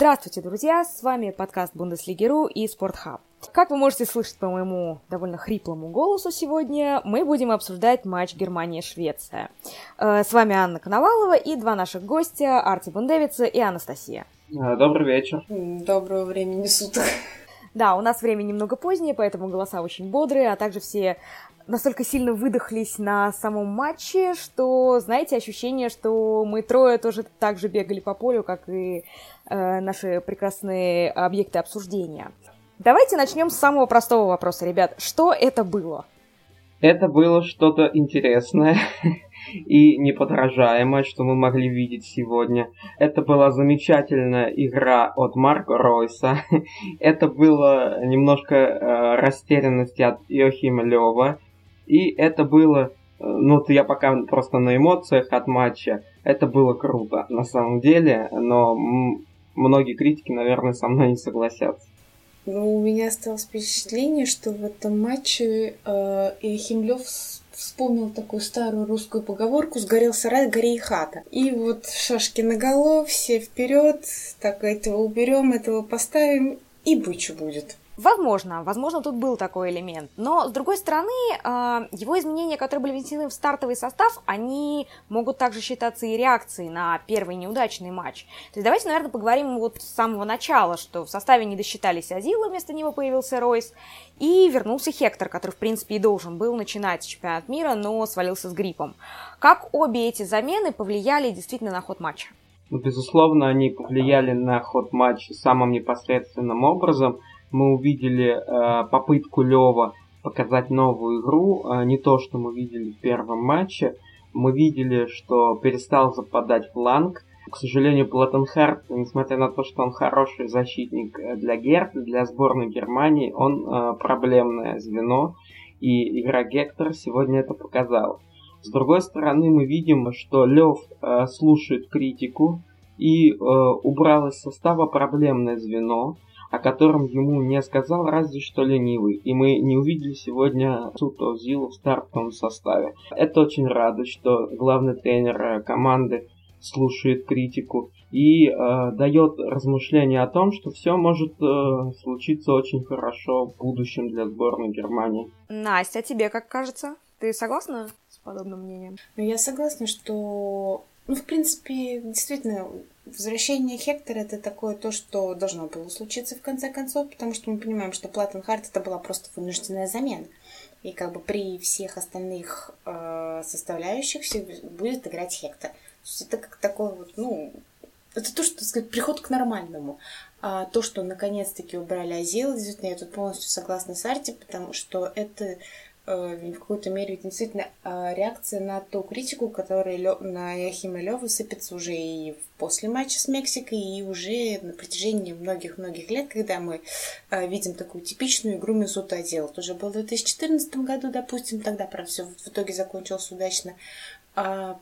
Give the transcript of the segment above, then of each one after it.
Здравствуйте, друзья! С вами подкаст Бундеслигеру и Спортхаб. Как вы можете слышать по моему довольно хриплому голосу сегодня, мы будем обсуждать матч Германия-Швеция. Э, с вами Анна Коновалова и два наших гостя Арти Бундевица и Анастасия. Э, добрый вечер. Доброго времени суток. Да, у нас время немного позднее, поэтому голоса очень бодрые, а также все настолько сильно выдохлись на самом матче, что, знаете, ощущение, что мы трое тоже так же бегали по полю, как и э, наши прекрасные объекты обсуждения. Давайте начнем с самого простого вопроса, ребят. Что это было? Это было что-то интересное и неподражаемое, что мы могли видеть сегодня. Это была замечательная игра от Марка Ройса. Это было немножко э, растерянности от Йохима Лева. И это было, э, ну, я пока просто на эмоциях от матча. Это было круто, на самом деле, но многие критики, наверное, со мной не согласятся. Ну, у меня осталось впечатление, что в этом матче э, Иохим вспомнил такую старую русскую поговорку «Сгорел сарай, гори и хата». И вот шашки на голову, все вперед, так этого уберем, этого поставим, и бычу будет. Возможно, возможно, тут был такой элемент. Но, с другой стороны, а, его изменения, которые были внесены в стартовый состав, они могут также считаться и реакцией на первый неудачный матч. То есть давайте, наверное, поговорим вот с самого начала, что в составе не досчитались Азила, вместо него появился Ройс, и вернулся Хектор, который, в принципе, и должен был начинать чемпионат мира, но свалился с гриппом. Как обе эти замены повлияли действительно на ход матча? Ну, безусловно, они повлияли на ход матча самым непосредственным образом – мы увидели э, попытку Лева показать новую игру, э, не то, что мы видели в первом матче. Мы видели, что перестал западать фланг. К сожалению, Платенхарт, несмотря на то, что он хороший защитник э, для Герта, для сборной Германии, он э, проблемное звено. И игра Гектора сегодня это показала. С другой стороны, мы видим, что Лев э, слушает критику и э, убрал из состава проблемное звено о котором ему не сказал разве что ленивый, и мы не увидели сегодня Суто Зилу в стартовом составе. Это очень радует, что главный тренер э, команды слушает критику и э, дает размышления о том, что все может э, случиться очень хорошо в будущем для сборной Германии. Настя, тебе как кажется? Ты согласна с подобным мнением? Ну, я согласна, что, ну, в принципе, действительно, Возвращение Хектора это такое то, что должно было случиться в конце концов, потому что мы понимаем, что Платон Харт это была просто вынужденная замена. И как бы при всех остальных э, составляющих будет играть Хектор. То есть это как такой вот, ну, это то, что, так сказать, приход к нормальному. А то, что наконец-таки убрали Азил, действительно, я тут полностью согласна с Арти, потому что это в какой-то мере действительно а, реакция на ту критику, которая на Яхима Лёва сыпется уже и после матча с Мексикой, и уже на протяжении многих-многих лет, когда мы а, видим такую типичную игру Месута Адел. Это уже было в 2014 году, допустим, тогда, правда, все в итоге закончилось удачно. А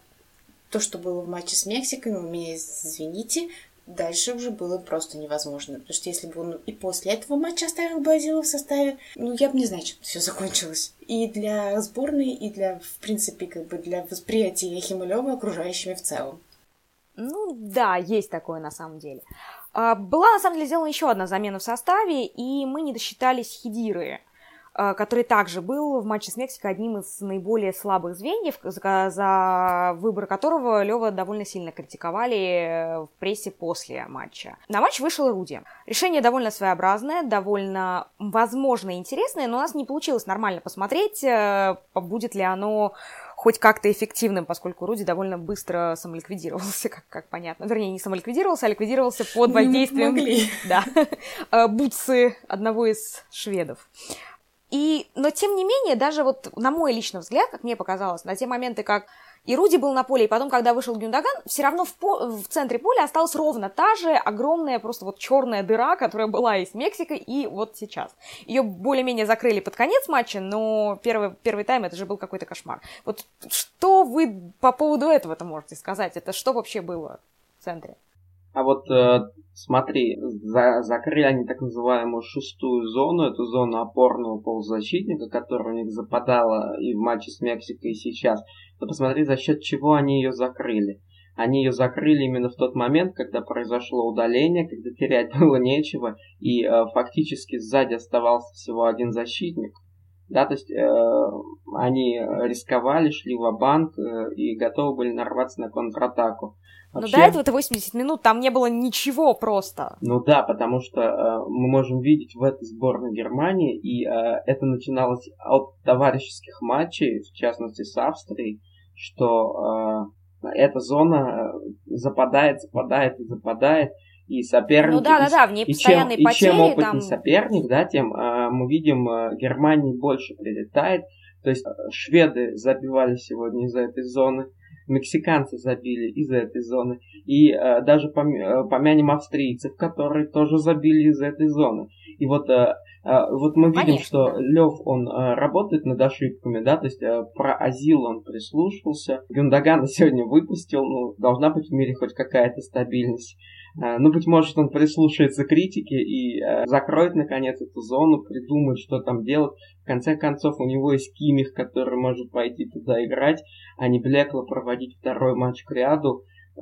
то, что было в матче с Мексикой, ну, меня извините, дальше уже было просто невозможно. Потому что если бы он и после этого матча оставил Базила в составе, ну, я бы не знаю, чем все закончилось. И для сборной, и для, в принципе, как бы для восприятия Хималева окружающими в целом. Ну, да, есть такое на самом деле. А, была, на самом деле, сделана еще одна замена в составе, и мы не досчитались Хидиры. Э, который также был в матче с Мексикой одним из наиболее слабых звеньев, за, за выбор которого Лева довольно сильно критиковали в прессе после матча. На матч вышел Руди. Решение довольно своеобразное, довольно, возможно, интересное, но у нас не получилось нормально посмотреть, э, будет ли оно хоть как-то эффективным, поскольку Руди довольно быстро самоликвидировался, как, как понятно. Вернее, не самоликвидировался, а ликвидировался под воздействием да, э, бутсы одного из шведов. И, но тем не менее, даже вот на мой личный взгляд, как мне показалось, на те моменты, как и Руди был на поле, и потом, когда вышел Гюндаган, все равно в, по- в центре поля осталась ровно та же огромная просто вот черная дыра, которая была и с Мексикой, и вот сейчас. Ее более-менее закрыли под конец матча, но первый, первый тайм это же был какой-то кошмар. Вот что вы по поводу этого-то можете сказать? Это что вообще было в центре? А вот э, смотри, за, закрыли они так называемую шестую зону, эту зону опорного полузащитника, которая у них западала и в матче с Мексикой, и сейчас. Но посмотри, за счет чего они ее закрыли. они ее закрыли именно в тот момент, когда произошло удаление, когда терять было нечего, и э, фактически сзади оставался всего один защитник. Да, то есть э, они рисковали, шли в банк э, и готовы были нарваться на контратаку. Вообще... Но до этого это 80 минут, там не было ничего просто. Ну да, потому что э, мы можем видеть в этой сборной Германии, и э, это начиналось от товарищеских матчей, в частности с Австрией, что э, эта зона э, западает, западает и западает, и соперники... Ну да, да, да, в ней постоянные и чем, потери. И чем опытнее там... соперник, да, тем э, мы видим, э, Германии больше прилетает. То есть э, шведы забивали сегодня из этой зоны, мексиканцы забили из этой зоны. И э, даже пом- помянем австрийцев, которые тоже забили из этой зоны. И вот, э, вот мы видим, Конечно, что. Лев, он работает над ошибками, да, то есть про Азил он прислушался. Гюндагана сегодня выпустил, ну, должна быть в мире хоть какая-то стабильность. Э, ну, быть может, он прислушается к критике и э, закроет, наконец, эту зону, придумает, что там делать. В конце концов, у него есть Кимих, который может пойти туда играть, а не Блекло проводить второй матч к ряду э,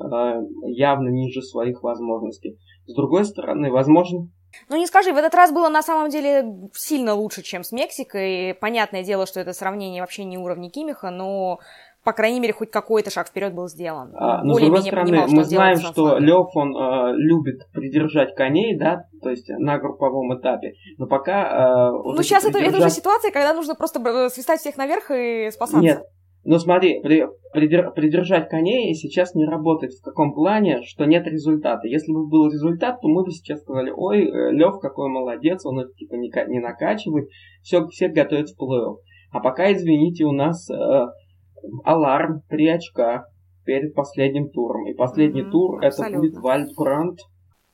явно ниже своих возможностей. С другой стороны, возможно, ну не скажи, в этот раз было на самом деле сильно лучше, чем с Мексикой. Понятное дело, что это сравнение вообще не уровня Кимиха, но по крайней мере, хоть какой-то шаг вперед был сделан. А, но с другой стороны, понимал, мы знаем, что Лев, он э, любит придержать коней, да, то есть на групповом этапе. Но пока... Э, ну, сейчас придержать... это, это уже ситуация, когда нужно просто свистать всех наверх и спасаться. Нет, но смотри, при, придер, придержать коней сейчас не работает в каком плане, что нет результата. Если бы был результат, то мы бы сейчас сказали, ой, э, Лев какой молодец, он их типа не, не накачивает, все, все готовят в плей-офф. А пока, извините, у нас э, аларм, три очка перед последним туром. И последний mm-hmm, тур абсолютно. это будет Вальдбранд.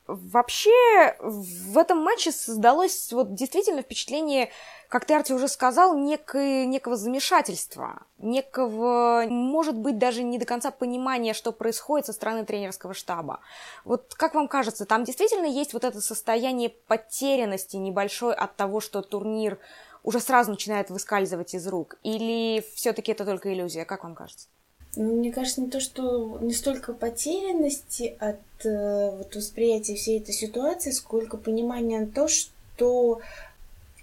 Вообще, в этом матче создалось вот действительно впечатление как ты, Арти, уже сказал, некое, некого замешательства, некого, может быть, даже не до конца понимания, что происходит со стороны тренерского штаба. Вот как вам кажется, там действительно есть вот это состояние потерянности небольшой от того, что турнир уже сразу начинает выскальзывать из рук? Или все-таки это только иллюзия? Как вам кажется? Мне кажется, не то, что не столько потерянности от э, вот, восприятия всей этой ситуации, сколько понимания то, что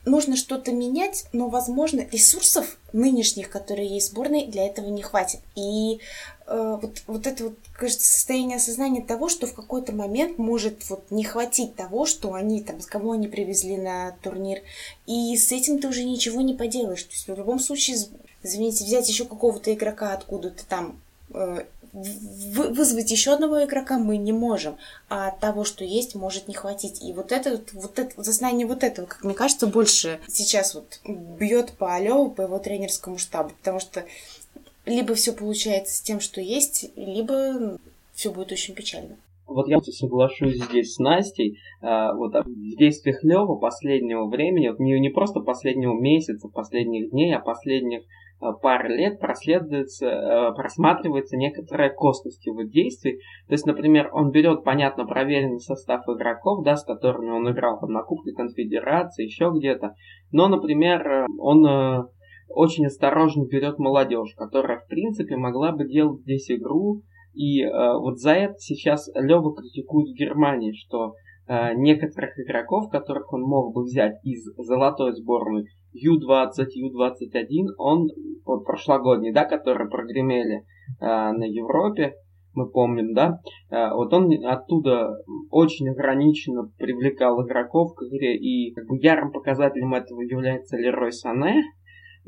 нужно что-то менять, но, возможно, ресурсов нынешних, которые есть в сборной, для этого не хватит. И вот, вот это вот, кажется, состояние осознания того, что в какой-то момент может вот не хватить того, что они там, с кого они привезли на турнир. И с этим ты уже ничего не поделаешь. То есть в любом случае, извините, взять еще какого-то игрока откуда-то там э, вызвать еще одного игрока мы не можем, а того, что есть, может не хватить. И вот это вот это, сознание вот этого, как мне кажется, больше сейчас вот бьет по Алеву, по его тренерскому штабу, потому что либо все получается с тем, что есть, либо все будет очень печально. Вот я соглашусь здесь с Настей. А, вот а в действиях Лева последнего времени, вот не, не просто последнего месяца, последних дней, а последних Э, пары лет проследуется, э, просматривается некоторая косность его действий. То есть, например, он берет, понятно, проверенный состав игроков, да, с которыми он играл там, на Кубке Конфедерации, еще где-то. Но, например, э, он очень осторожно берет молодежь, которая, в принципе, могла бы делать здесь игру. И вот за это сейчас Лева критикует в Германии, что некоторых игроков, которых он мог бы взять из золотой сборной, Ю-20, Ю-21, он вот прошлогодний, да, которые прогремели э, на Европе, мы помним, да, э, вот он оттуда очень ограниченно привлекал игроков к игре, и как бы ярым показателем этого является Лерой Сане,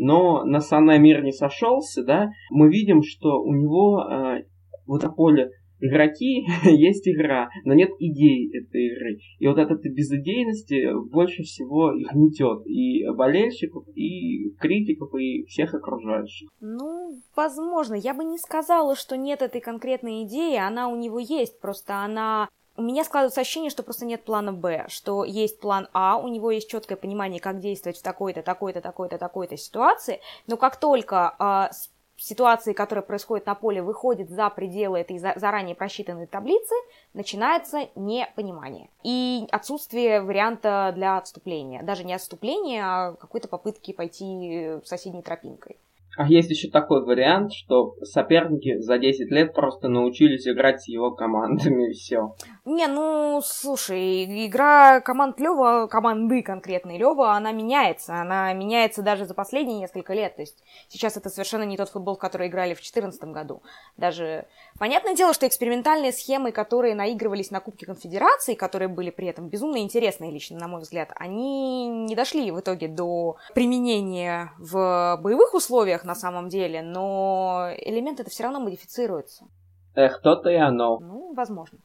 но на Сане мир не сошелся, да, мы видим, что у него э, вот на поле игроки, есть игра, но нет идей этой игры. И вот от этой безыдейности больше всего их гнетет и болельщиков, и критиков, и всех окружающих. Ну, возможно. Я бы не сказала, что нет этой конкретной идеи, она у него есть, просто она у меня складывается ощущение, что просто нет плана Б, что есть план А, у него есть четкое понимание, как действовать в такой-то, такой-то, такой-то, такой-то ситуации, но как только э, ситуации, которая происходит на поле, выходит за пределы этой заранее просчитанной таблицы, начинается непонимание. И отсутствие варианта для отступления. Даже не отступления, а какой-то попытки пойти соседней тропинкой. А есть еще такой вариант, что соперники за 10 лет просто научились играть с его командами и все. Не, ну, слушай, игра команд Лева, команды конкретной Лева, она меняется. Она меняется даже за последние несколько лет. То есть сейчас это совершенно не тот футбол, в который играли в 2014 году. Даже понятное дело, что экспериментальные схемы, которые наигрывались на Кубке Конфедерации, которые были при этом безумно интересные лично, на мой взгляд, они не дошли в итоге до применения в боевых условиях на самом деле, но элементы это все равно модифицируются. Эх, то-то и оно. Ну, возможно.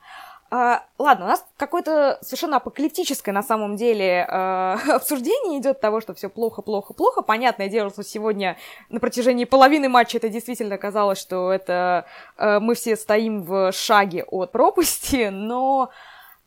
А, ладно, у нас какое-то совершенно апокалиптическое на самом деле э, обсуждение идет того, что все плохо, плохо, плохо. Понятное дело, что сегодня на протяжении половины матча это действительно казалось, что это э, мы все стоим в шаге от пропасти, но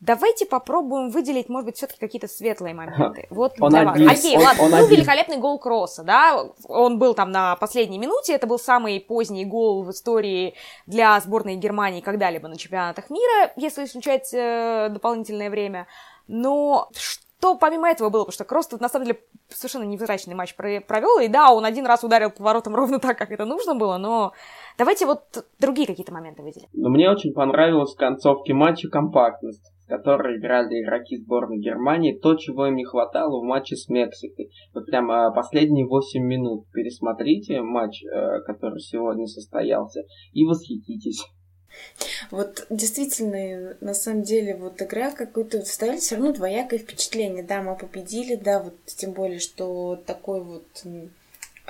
Давайте попробуем выделить, может быть, все-таки какие-то светлые моменты. Вот он для один, вас. Окей, он, ладно, он был один. великолепный гол Кросса, да, он был там на последней минуте, это был самый поздний гол в истории для сборной Германии когда-либо на чемпионатах мира, если исключать э, дополнительное время. Но что помимо этого было, потому что Кросс тут на самом деле совершенно невзрачный матч провел, и да, он один раз ударил по воротам ровно так, как это нужно было, но давайте вот другие какие-то моменты выделим. Но мне очень понравилась в концовке матча компактность которой играли игроки сборной Германии, то, чего им не хватало в матче с Мексикой. Вот прям а, последние 8 минут пересмотрите матч, э, который сегодня состоялся, и восхититесь. Вот действительно, на самом деле, вот игра какой-то оставили все равно двоякое впечатление. Да, мы победили, да, вот тем более, что такой вот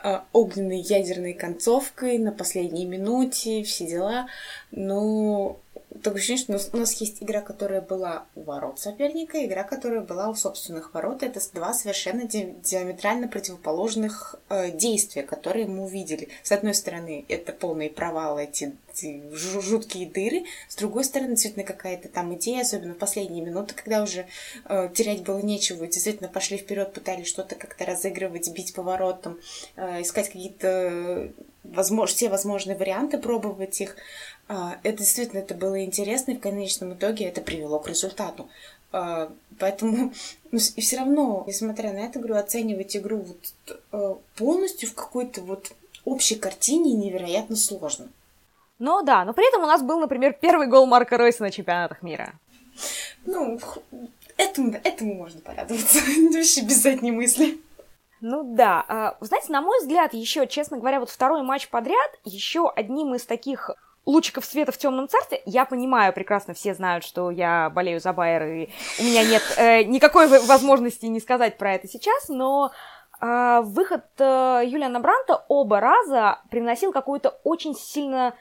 а, огненной ядерной концовкой на последней минуте, все дела. Но такое ощущение, что у нас есть игра, которая была у ворот соперника, игра, которая была у собственных ворот. Это два совершенно ди- диаметрально противоположных э, действия, которые мы увидели. С одной стороны, это полные провалы, эти, эти жуткие дыры. С другой стороны, действительно какая-то там идея, особенно в последние минуты, когда уже э, терять было нечего, действительно пошли вперед, пытались что-то как-то разыгрывать, бить по воротам, э, искать какие-то возможно, все возможные варианты, пробовать их. А, это действительно это было интересно, и в конечном итоге это привело к результату. А, поэтому ну, и все равно, несмотря на это, говорю, оценивать игру вот, э, полностью в какой-то вот общей картине невероятно сложно. Ну да, но при этом у нас был, например, первый гол Марка Ройса на чемпионатах мира. Ну, этому, этому можно порадоваться. Вообще без задней мысли. Ну да, а, знаете, на мой взгляд, еще, честно говоря, вот второй матч подряд, еще одним из таких лучиков света в темном царстве. Я понимаю прекрасно, все знают, что я болею за Байер, и у меня нет э, никакой возможности не сказать про это сейчас, но э, выход э, Юлиана Бранта оба раза приносил какую-то очень сильно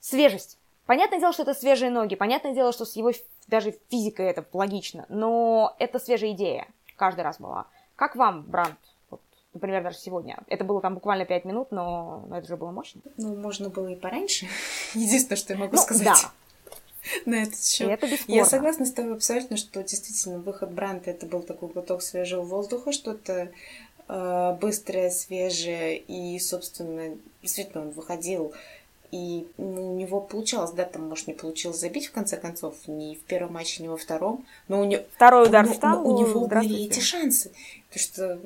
свежесть. Понятное дело, что это свежие ноги, понятное дело, что с его даже физикой это логично, но это свежая идея каждый раз была. Как вам, Брант? Например, даже сегодня. Это было там буквально пять минут, но, но это же было мощно. Ну, можно было и пораньше. Единственное, что я могу ну, сказать. Да. На этот счет. Это бесспорно. Я согласна с тобой абсолютно, что действительно выход Бранта это был такой глоток свежего воздуха, что-то э, быстрое, свежее, и, собственно, действительно он выходил и у него получалось, да, там, может, не получилось забить, в конце концов, ни в первом матче, ни во втором, но у него... Второй удар но, но у него были эти шансы, потому что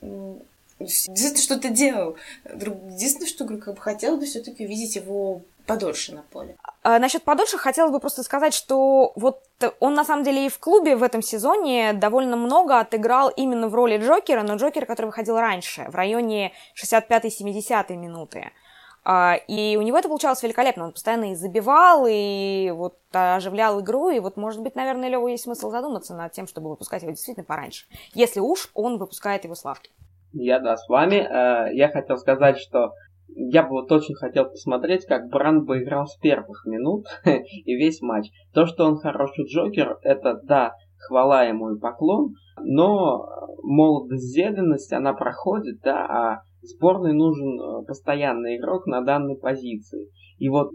Действительно, что-то делал. Единственное, что говорю, как бы хотелось бы все-таки увидеть его подольше на поле. А, насчет подольше хотелось бы просто сказать, что вот он на самом деле и в клубе в этом сезоне довольно много отыграл именно в роли Джокера, но Джокера, который выходил раньше, в районе 65-70 минуты. А, и у него это получалось великолепно. Он постоянно и забивал, и вот оживлял игру. И вот, может быть, наверное, Леву есть смысл задуматься над тем, чтобы выпускать его действительно пораньше. Если уж он выпускает его с лавки. Я, да, с вами. Э, я хотел сказать, что я бы вот очень хотел посмотреть, как Бранд бы играл с первых минут и весь матч. То, что он хороший Джокер, это, да, хвала ему и поклон, но молодость, зеленность, она проходит, да, а сборной нужен э, постоянный игрок на данной позиции. И вот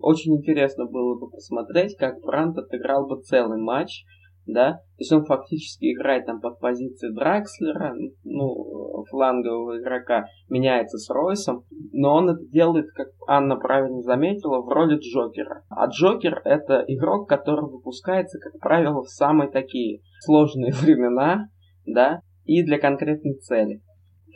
очень интересно было бы посмотреть, как Брант отыграл бы целый матч, да, то есть он фактически играет там под позицией Дракслера, ну, флангового игрока, меняется с Ройсом, но он это делает, как Анна правильно заметила, в роли Джокера. А Джокер это игрок, который выпускается, как правило, в самые такие сложные времена, да, и для конкретной цели.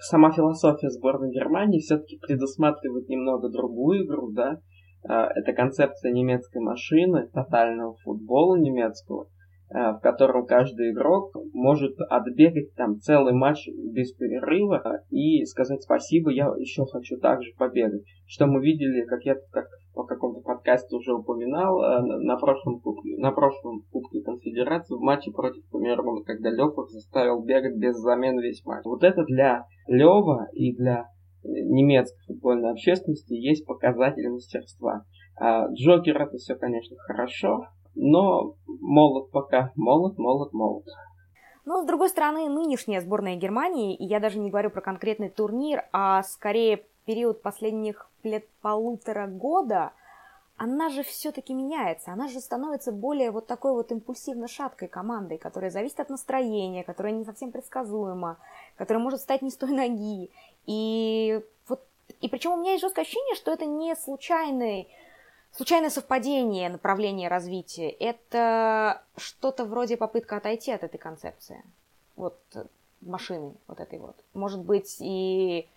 Сама философия сборной Германии все-таки предусматривает немного другую игру, да, а, это концепция немецкой машины, тотального футбола немецкого, а, в котором каждый игрок может отбегать там целый матч без перерыва и сказать спасибо, я еще хочу также побегать. Что мы видели, как я как по какому-то подкасту уже упоминал, а, на прошлом кубке, на прошлом кубке конфедерации в матче против Камеруна, когда Лев заставил бегать без замен весь матч. Вот это для Лева и для немецкой футбольной общественности есть показатели мастерства. А Джокер это все, конечно, хорошо, но молод пока, молод, молод, молод. Но, с другой стороны, нынешняя сборная Германии, и я даже не говорю про конкретный турнир, а скорее период последних лет полутора года, она же все-таки меняется, она же становится более вот такой вот импульсивно шаткой командой, которая зависит от настроения, которая не совсем предсказуема, которая может стать не с той ноги. И вот, и причем у меня есть жесткое ощущение, что это не случайный, случайное совпадение направления развития. Это что-то вроде попытка отойти от этой концепции. Вот машины вот этой вот. Может быть, и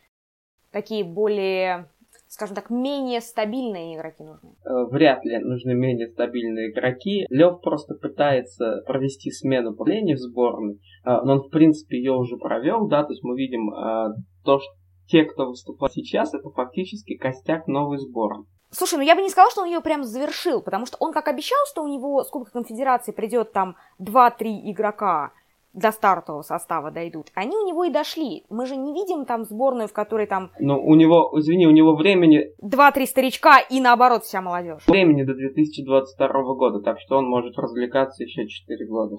такие более скажем так, менее стабильные игроки нужны? Э, вряд ли нужны менее стабильные игроки. Лев просто пытается провести смену поколений в сборной, э, но он, в принципе, ее уже провел, да, то есть мы видим э, то, что те, кто выступает сейчас, это фактически костяк новой сборной. Слушай, ну я бы не сказала, что он ее прям завершил, потому что он как обещал, что у него с Кубка Конфедерации придет там 2-3 игрока, до стартового состава дойдут. Они у него и дошли. Мы же не видим там сборную, в которой там... Ну, у него, извини, у него времени... Два-три старичка и наоборот вся молодежь. Времени до 2022 года, так что он может развлекаться еще 4 года.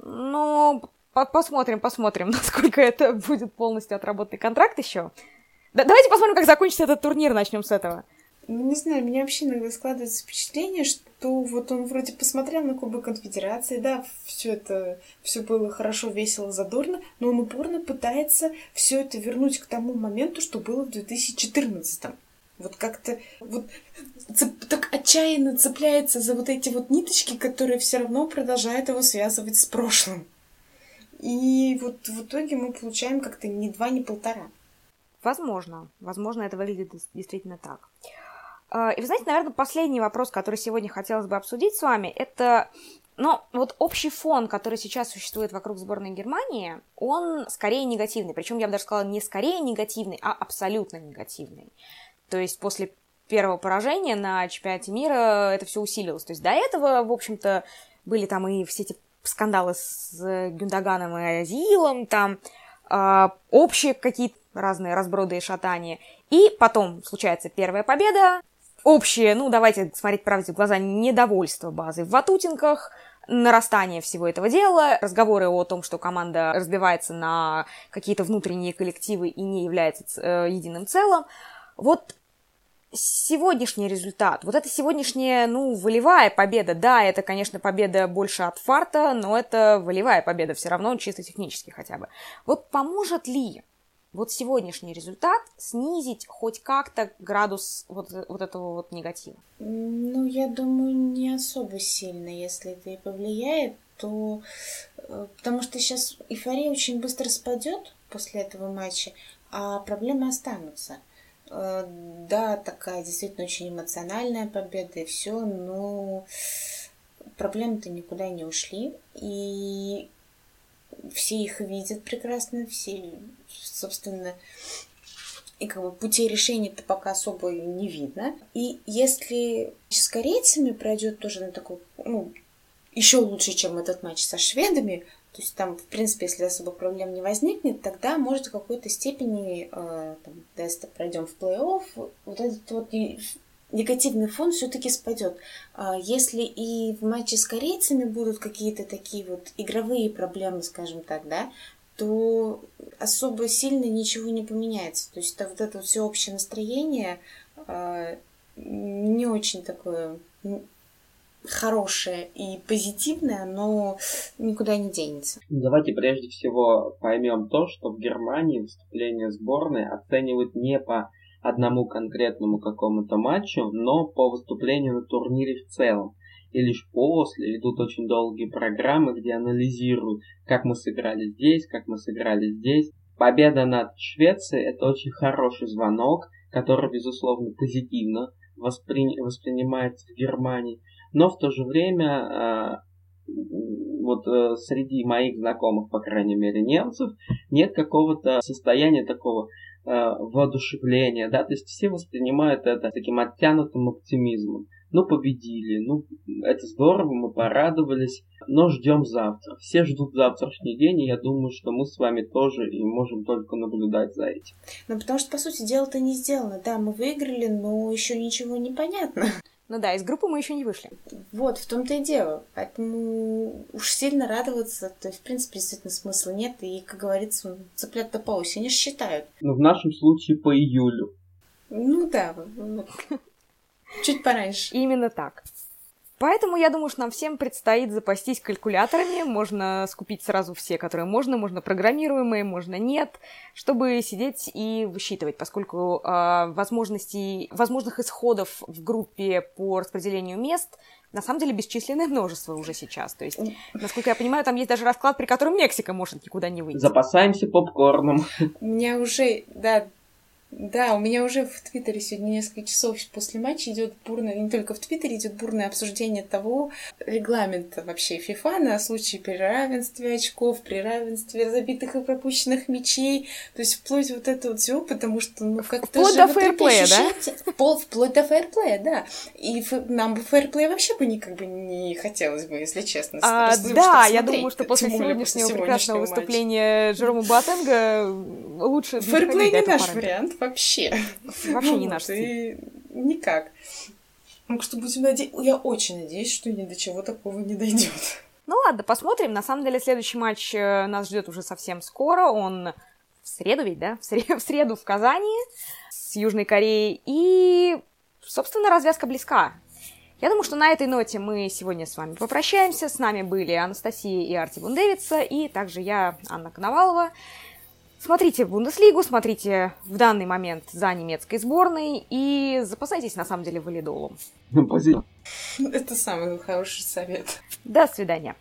Ну, посмотрим, посмотрим, насколько это будет полностью отработанный контракт еще. Да, давайте посмотрим, как закончится этот турнир, начнем с этого. Ну, не знаю, меня вообще иногда складывается впечатление, что вот он вроде посмотрел на Кубок Конфедерации, да, все это, все было хорошо, весело, задорно, но он упорно пытается все это вернуть к тому моменту, что было в 2014 -м. Вот как-то вот цеп, так отчаянно цепляется за вот эти вот ниточки, которые все равно продолжают его связывать с прошлым. И вот в итоге мы получаем как-то не два, не полтора. Возможно. Возможно, это выглядит действительно так. А, и вы знаете, наверное, последний вопрос, который сегодня хотелось бы обсудить с вами, это ну, вот общий фон, который сейчас существует вокруг сборной Германии, он скорее негативный. Причем я бы даже сказала не скорее негативный, а абсолютно негативный. То есть после первого поражения на чемпионате мира это все усилилось. То есть до этого, в общем-то, были там и все эти скандалы с Гюндаганом и Азилом, там э, общие какие-то разные разброды и шатания. И потом случается первая победа, общее, ну, давайте смотреть правде в глаза, недовольство базы в Ватутинках, нарастание всего этого дела, разговоры о том, что команда разбивается на какие-то внутренние коллективы и не является э, единым целым. Вот сегодняшний результат, вот это сегодняшняя, ну, волевая победа, да, это, конечно, победа больше от фарта, но это волевая победа все равно, чисто технически хотя бы. Вот поможет ли вот сегодняшний результат снизить хоть как-то градус вот, вот этого вот негатива? Ну, я думаю, не особо сильно. Если это и повлияет, то... Э, потому что сейчас эйфория очень быстро спадет после этого матча, а проблемы останутся. Э, да, такая действительно очень эмоциональная победа и все, но проблемы-то никуда не ушли. И все их видят прекрасно, все, собственно, и как бы путей решения-то пока особо не видно. И если с корейцами пройдет тоже на такой, ну, еще лучше, чем этот матч со шведами, то есть там, в принципе, если особо проблем не возникнет, тогда, может, в какой-то степени, э, там, если пройдем в плей-офф, вот этот вот негативный фон все-таки спадет. А если и в матче с корейцами будут какие-то такие вот игровые проблемы, скажем так, да, то особо сильно ничего не поменяется. То есть вот это все общее настроение а, не очень такое хорошее и позитивное, но никуда не денется. Давайте прежде всего поймем то, что в Германии выступление сборной оценивают не по одному конкретному какому-то матчу, но по выступлению на турнире в целом. И лишь после идут очень долгие программы, где анализируют, как мы сыграли здесь, как мы сыграли здесь. победа над Швецией это очень хороший звонок, который, безусловно, позитивно воспри... воспринимается в Германии, но в то же время э, вот э, среди моих знакомых, по крайней мере, немцев, нет какого-то состояния такого э, воодушевления, да, то есть все воспринимают это таким оттянутым оптимизмом ну победили, ну это здорово, мы порадовались, но ждем завтра. Все ждут завтрашний день, и я думаю, что мы с вами тоже и можем только наблюдать за этим. Ну потому что, по сути, дело-то не сделано. Да, мы выиграли, но еще ничего не понятно. Ну да, из группы мы еще не вышли. Вот, в том-то и дело. Поэтому уж сильно радоваться, то есть, в принципе, действительно смысла нет. И, как говорится, цыплят-то по осени считают. Ну, в нашем случае по июлю. Ну да, Чуть пораньше. Именно так. Поэтому я думаю, что нам всем предстоит запастись калькуляторами. Можно скупить сразу все, которые можно, можно программируемые, можно нет, чтобы сидеть и высчитывать, поскольку э, возможностей, возможных исходов в группе по распределению мест на самом деле бесчисленное множество уже сейчас. То есть, насколько я понимаю, там есть даже расклад, при котором Мексика может никуда не выйти. Запасаемся попкорном. У меня уже, да, да, у меня уже в Твиттере сегодня несколько часов после матча идет бурное, не только в Твиттере идет бурное обсуждение того регламента вообще ФИФА на случай при равенстве очков, при равенстве забитых и пропущенных мячей. То есть вплоть вот это вот всего, потому что ну как-то Вплоть до фэрплея, да? Вплоть, вплоть до фэрплея, да. И ф... нам бы фэрплея вообще бы никак бы не хотелось бы, если честно. А, да, я думаю, что после сегодняшнего прекрасного выступления Джерома Батенга лучше... Фэрплей не наш вариант вообще. Вообще не наш стиль. Никак. Так что будем надеяться... Я очень надеюсь, что ни до чего такого не дойдет. Ну ладно, посмотрим. На самом деле следующий матч э, нас ждет уже совсем скоро. Он в среду ведь, да? В, сред... в среду в Казани с Южной Кореей. И, собственно, развязка близка. Я думаю, что на этой ноте мы сегодня с вами попрощаемся. С нами были Анастасия и Арти Бундевица, и также я, Анна Коновалова. Смотрите Бундеслигу, смотрите в данный момент за немецкой сборной и запасайтесь на самом деле валидолом. Спасибо. Это самый хороший совет. До свидания.